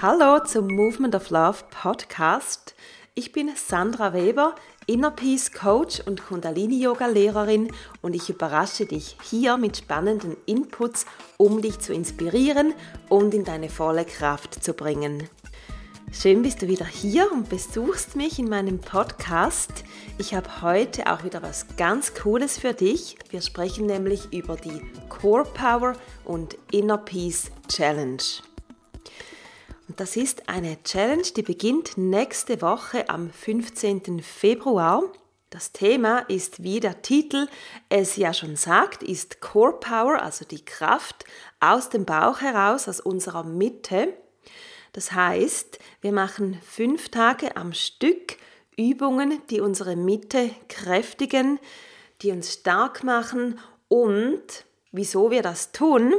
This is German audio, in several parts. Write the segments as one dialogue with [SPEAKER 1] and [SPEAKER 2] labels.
[SPEAKER 1] Hallo zum Movement of Love Podcast. Ich bin Sandra Weber, Inner Peace Coach und Kundalini Yoga Lehrerin und ich überrasche dich hier mit spannenden Inputs, um dich zu inspirieren und in deine volle Kraft zu bringen. Schön bist du wieder hier und besuchst mich in meinem Podcast. Ich habe heute auch wieder was ganz Cooles für dich. Wir sprechen nämlich über die Core Power und Inner Peace Challenge. Und das ist eine Challenge, die beginnt nächste Woche am 15. Februar. Das Thema ist, wie der Titel es ja schon sagt, ist Core Power, also die Kraft aus dem Bauch heraus, aus unserer Mitte. Das heißt, wir machen fünf Tage am Stück Übungen, die unsere Mitte kräftigen, die uns stark machen und wieso wir das tun,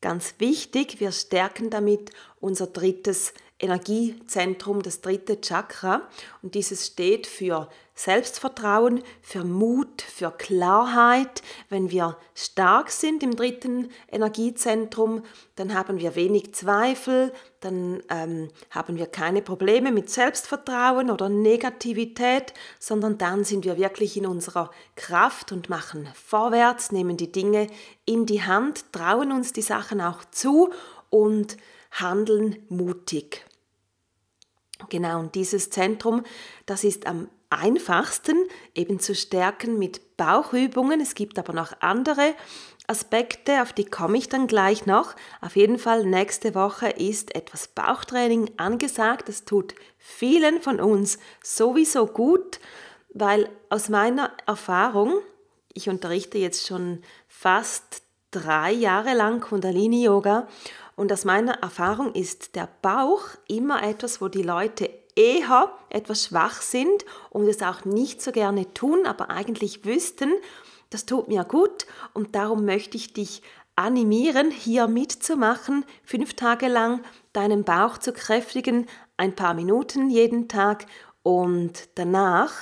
[SPEAKER 1] Ganz wichtig, wir stärken damit unser drittes Energiezentrum, das dritte Chakra. Und dieses steht für Selbstvertrauen, für Mut, für Klarheit. Wenn wir stark sind im dritten Energiezentrum, dann haben wir wenig Zweifel, dann ähm, haben wir keine Probleme mit Selbstvertrauen oder Negativität, sondern dann sind wir wirklich in unserer Kraft und machen vorwärts, nehmen die Dinge in die Hand, trauen uns die Sachen auch zu und handeln mutig. Genau, und dieses Zentrum, das ist am einfachsten eben zu stärken mit Bauchübungen. Es gibt aber noch andere Aspekte, auf die komme ich dann gleich noch. Auf jeden Fall nächste Woche ist etwas Bauchtraining angesagt. Das tut vielen von uns sowieso gut, weil aus meiner Erfahrung, ich unterrichte jetzt schon fast drei Jahre lang Kundalini Yoga und aus meiner Erfahrung ist der Bauch immer etwas, wo die Leute eher etwas schwach sind und es auch nicht so gerne tun, aber eigentlich wüssten, das tut mir gut und darum möchte ich dich animieren, hier mitzumachen, fünf Tage lang deinen Bauch zu kräftigen, ein paar Minuten jeden Tag und danach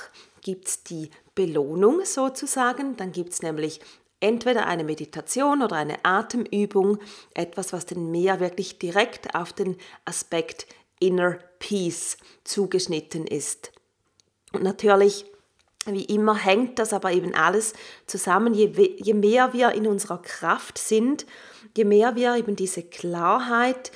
[SPEAKER 1] gibt es die Belohnung sozusagen, dann gibt es nämlich entweder eine Meditation oder eine Atemübung, etwas, was den mehr wirklich direkt auf den Aspekt Inner Peace zugeschnitten ist. Und natürlich, wie immer, hängt das aber eben alles zusammen. Je, je mehr wir in unserer Kraft sind, je mehr wir eben diese Klarheit,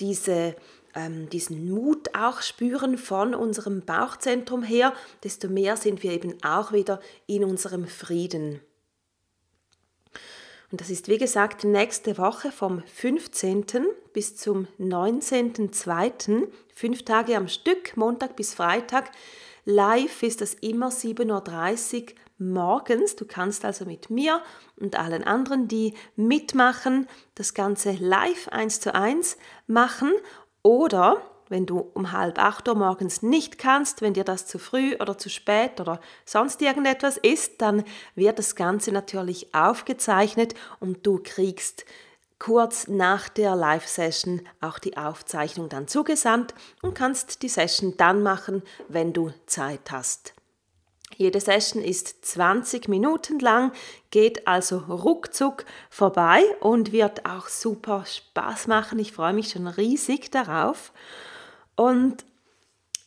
[SPEAKER 1] diese ähm, diesen Mut auch spüren von unserem Bauchzentrum her, desto mehr sind wir eben auch wieder in unserem Frieden. Und das ist wie gesagt nächste Woche vom 15. bis zum 19.2. Fünf Tage am Stück, Montag bis Freitag. Live ist das immer 7.30 Uhr morgens. Du kannst also mit mir und allen anderen, die mitmachen, das Ganze live eins zu eins machen oder wenn du um halb acht Uhr morgens nicht kannst, wenn dir das zu früh oder zu spät oder sonst irgendetwas ist, dann wird das Ganze natürlich aufgezeichnet und du kriegst kurz nach der Live-Session auch die Aufzeichnung dann zugesandt und kannst die Session dann machen, wenn du Zeit hast. Jede Session ist 20 Minuten lang, geht also ruckzuck vorbei und wird auch super Spaß machen. Ich freue mich schon riesig darauf. Und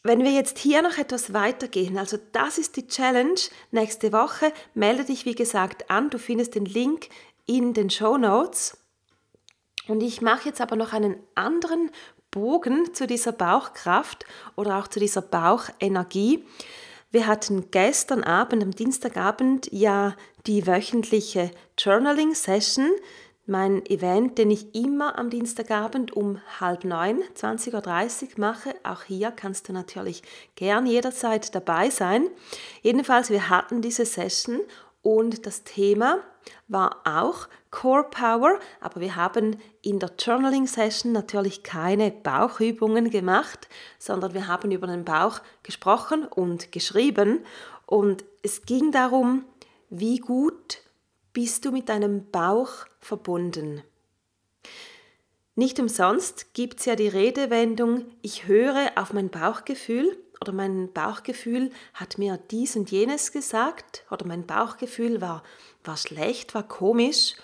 [SPEAKER 1] wenn wir jetzt hier noch etwas weitergehen, also das ist die Challenge nächste Woche, melde dich wie gesagt an, du findest den Link in den Show Notes. Und ich mache jetzt aber noch einen anderen Bogen zu dieser Bauchkraft oder auch zu dieser Bauchenergie. Wir hatten gestern Abend, am Dienstagabend, ja die wöchentliche Journaling-Session mein Event, den ich immer am Dienstagabend um halb neun, 20.30 Uhr mache. Auch hier kannst du natürlich gern jederzeit dabei sein. Jedenfalls, wir hatten diese Session und das Thema war auch Core Power, aber wir haben in der Journaling Session natürlich keine Bauchübungen gemacht, sondern wir haben über den Bauch gesprochen und geschrieben und es ging darum, wie gut bist du mit deinem Bauch verbunden. Nicht umsonst gibt es ja die Redewendung, ich höre auf mein Bauchgefühl oder mein Bauchgefühl hat mir dies und jenes gesagt oder mein Bauchgefühl war, war schlecht, war komisch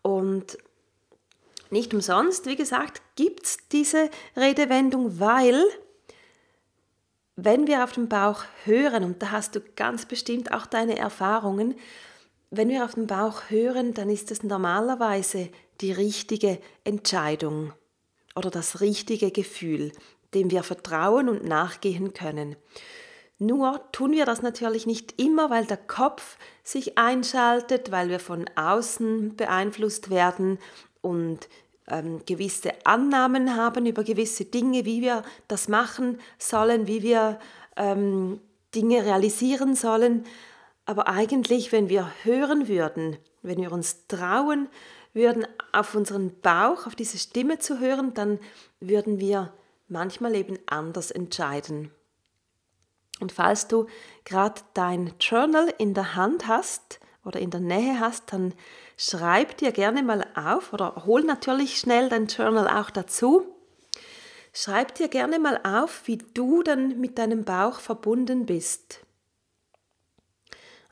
[SPEAKER 1] und nicht umsonst, wie gesagt, gibt es diese Redewendung, weil wenn wir auf den Bauch hören, und da hast du ganz bestimmt auch deine Erfahrungen, wenn wir auf den Bauch hören, dann ist es normalerweise die richtige Entscheidung oder das richtige Gefühl, dem wir vertrauen und nachgehen können. Nur tun wir das natürlich nicht immer, weil der Kopf sich einschaltet, weil wir von außen beeinflusst werden und ähm, gewisse Annahmen haben über gewisse Dinge, wie wir das machen sollen, wie wir ähm, Dinge realisieren sollen. Aber eigentlich, wenn wir hören würden, wenn wir uns trauen würden, auf unseren Bauch, auf diese Stimme zu hören, dann würden wir manchmal eben anders entscheiden. Und falls du gerade dein Journal in der Hand hast oder in der Nähe hast, dann schreib dir gerne mal auf oder hol natürlich schnell dein Journal auch dazu. Schreib dir gerne mal auf, wie du dann mit deinem Bauch verbunden bist.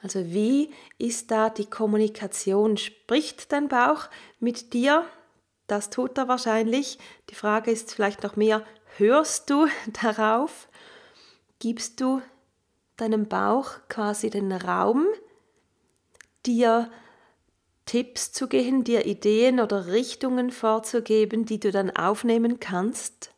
[SPEAKER 1] Also wie ist da die Kommunikation? Spricht dein Bauch mit dir? Das tut er wahrscheinlich. Die Frage ist vielleicht noch mehr, hörst du darauf? Gibst du deinem Bauch quasi den Raum, dir Tipps zu geben, dir Ideen oder Richtungen vorzugeben, die du dann aufnehmen kannst?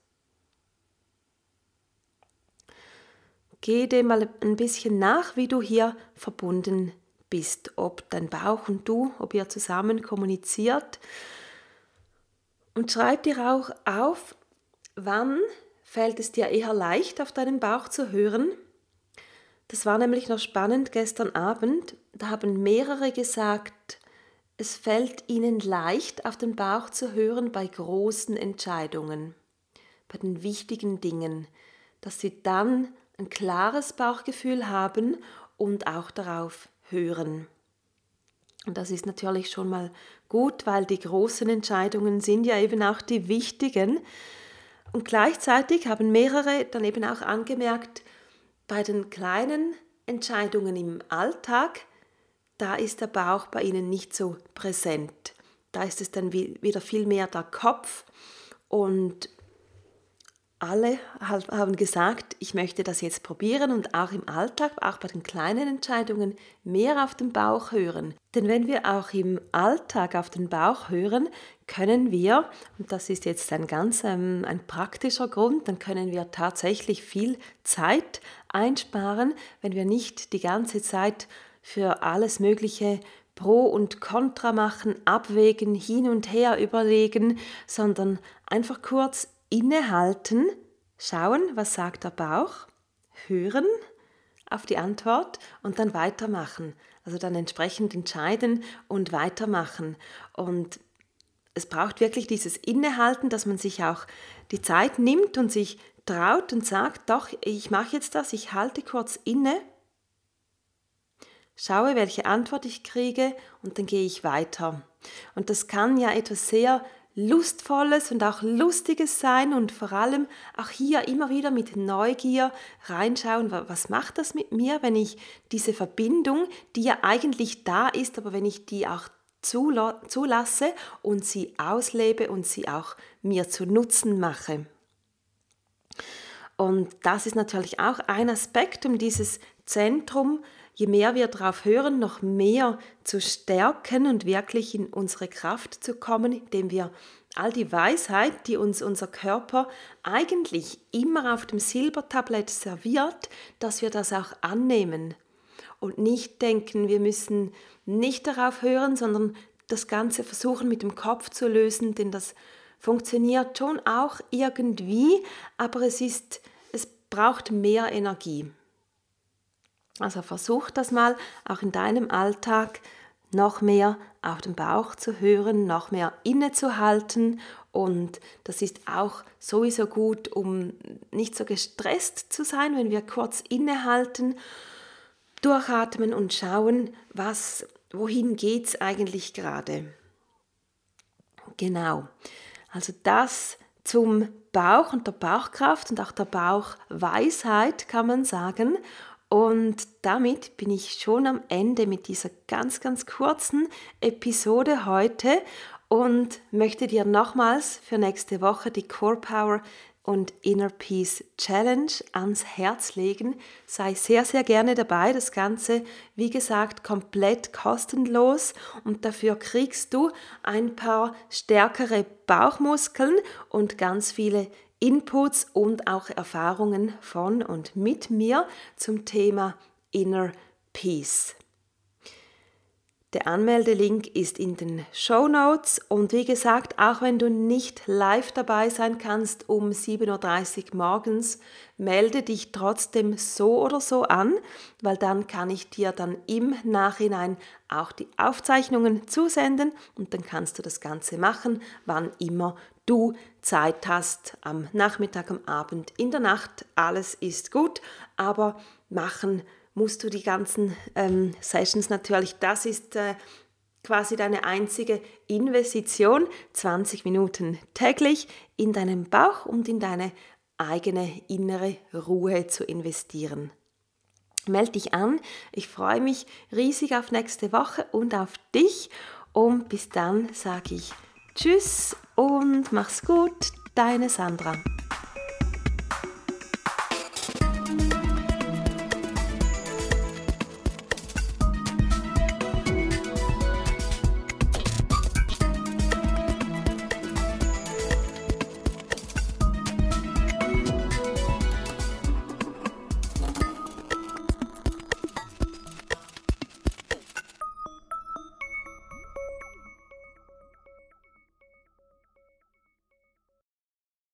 [SPEAKER 1] Geh dem mal ein bisschen nach, wie du hier verbunden bist, ob dein Bauch und du, ob ihr zusammen kommuniziert. Und schreib dir auch auf, wann fällt es dir eher leicht, auf deinen Bauch zu hören. Das war nämlich noch spannend gestern Abend. Da haben mehrere gesagt, es fällt ihnen leicht, auf den Bauch zu hören bei großen Entscheidungen, bei den wichtigen Dingen, dass sie dann ein klares Bauchgefühl haben und auch darauf hören. Und das ist natürlich schon mal gut, weil die großen Entscheidungen sind ja eben auch die wichtigen. Und gleichzeitig haben mehrere dann eben auch angemerkt, bei den kleinen Entscheidungen im Alltag, da ist der Bauch bei ihnen nicht so präsent. Da ist es dann wieder viel mehr der Kopf und alle haben gesagt, ich möchte das jetzt probieren und auch im Alltag, auch bei den kleinen Entscheidungen, mehr auf den Bauch hören. Denn wenn wir auch im Alltag auf den Bauch hören, können wir, und das ist jetzt ein ganz ähm, ein praktischer Grund, dann können wir tatsächlich viel Zeit einsparen, wenn wir nicht die ganze Zeit für alles Mögliche Pro und Contra machen, abwägen, hin und her überlegen, sondern einfach kurz innehalten, schauen, was sagt der Bauch, hören auf die Antwort und dann weitermachen. Also dann entsprechend entscheiden und weitermachen. Und es braucht wirklich dieses Innehalten, dass man sich auch die Zeit nimmt und sich traut und sagt, doch, ich mache jetzt das, ich halte kurz inne, schaue, welche Antwort ich kriege und dann gehe ich weiter. Und das kann ja etwas sehr Lustvolles und auch Lustiges sein und vor allem auch hier immer wieder mit Neugier reinschauen, was macht das mit mir, wenn ich diese Verbindung, die ja eigentlich da ist, aber wenn ich die auch zulasse und sie auslebe und sie auch mir zu Nutzen mache. Und das ist natürlich auch ein Aspekt, um dieses Zentrum je mehr wir darauf hören, noch mehr zu stärken und wirklich in unsere Kraft zu kommen, indem wir all die Weisheit, die uns unser Körper eigentlich immer auf dem Silbertablett serviert, dass wir das auch annehmen und nicht denken, wir müssen nicht darauf hören, sondern das Ganze versuchen mit dem Kopf zu lösen, denn das funktioniert schon auch irgendwie, aber es ist, es braucht mehr Energie. Also versuch das mal auch in deinem Alltag noch mehr auf den Bauch zu hören, noch mehr innezuhalten und das ist auch sowieso gut, um nicht so gestresst zu sein, wenn wir kurz innehalten, durchatmen und schauen, was, wohin geht es eigentlich gerade. Genau. Also das zum Bauch und der Bauchkraft und auch der Bauchweisheit kann man sagen. Und damit bin ich schon am Ende mit dieser ganz, ganz kurzen Episode heute und möchte dir nochmals für nächste Woche die Core Power und Inner Peace Challenge ans Herz legen. Sei sehr, sehr gerne dabei. Das Ganze, wie gesagt, komplett kostenlos und dafür kriegst du ein paar stärkere Bauchmuskeln und ganz viele Inputs und auch Erfahrungen von und mit mir zum Thema Inner Peace. Der Anmeldelink ist in den Show Notes und wie gesagt, auch wenn du nicht live dabei sein kannst um 7.30 Uhr morgens, melde dich trotzdem so oder so an, weil dann kann ich dir dann im Nachhinein auch die Aufzeichnungen zusenden und dann kannst du das Ganze machen, wann immer du Zeit hast, am Nachmittag, am Abend, in der Nacht, alles ist gut, aber machen musst du die ganzen ähm, Sessions natürlich, das ist äh, quasi deine einzige Investition, 20 Minuten täglich in deinen Bauch und in deine eigene innere Ruhe zu investieren. Meld dich an, ich freue mich riesig auf nächste Woche und auf dich. Und bis dann sage ich Tschüss und mach's gut, deine Sandra.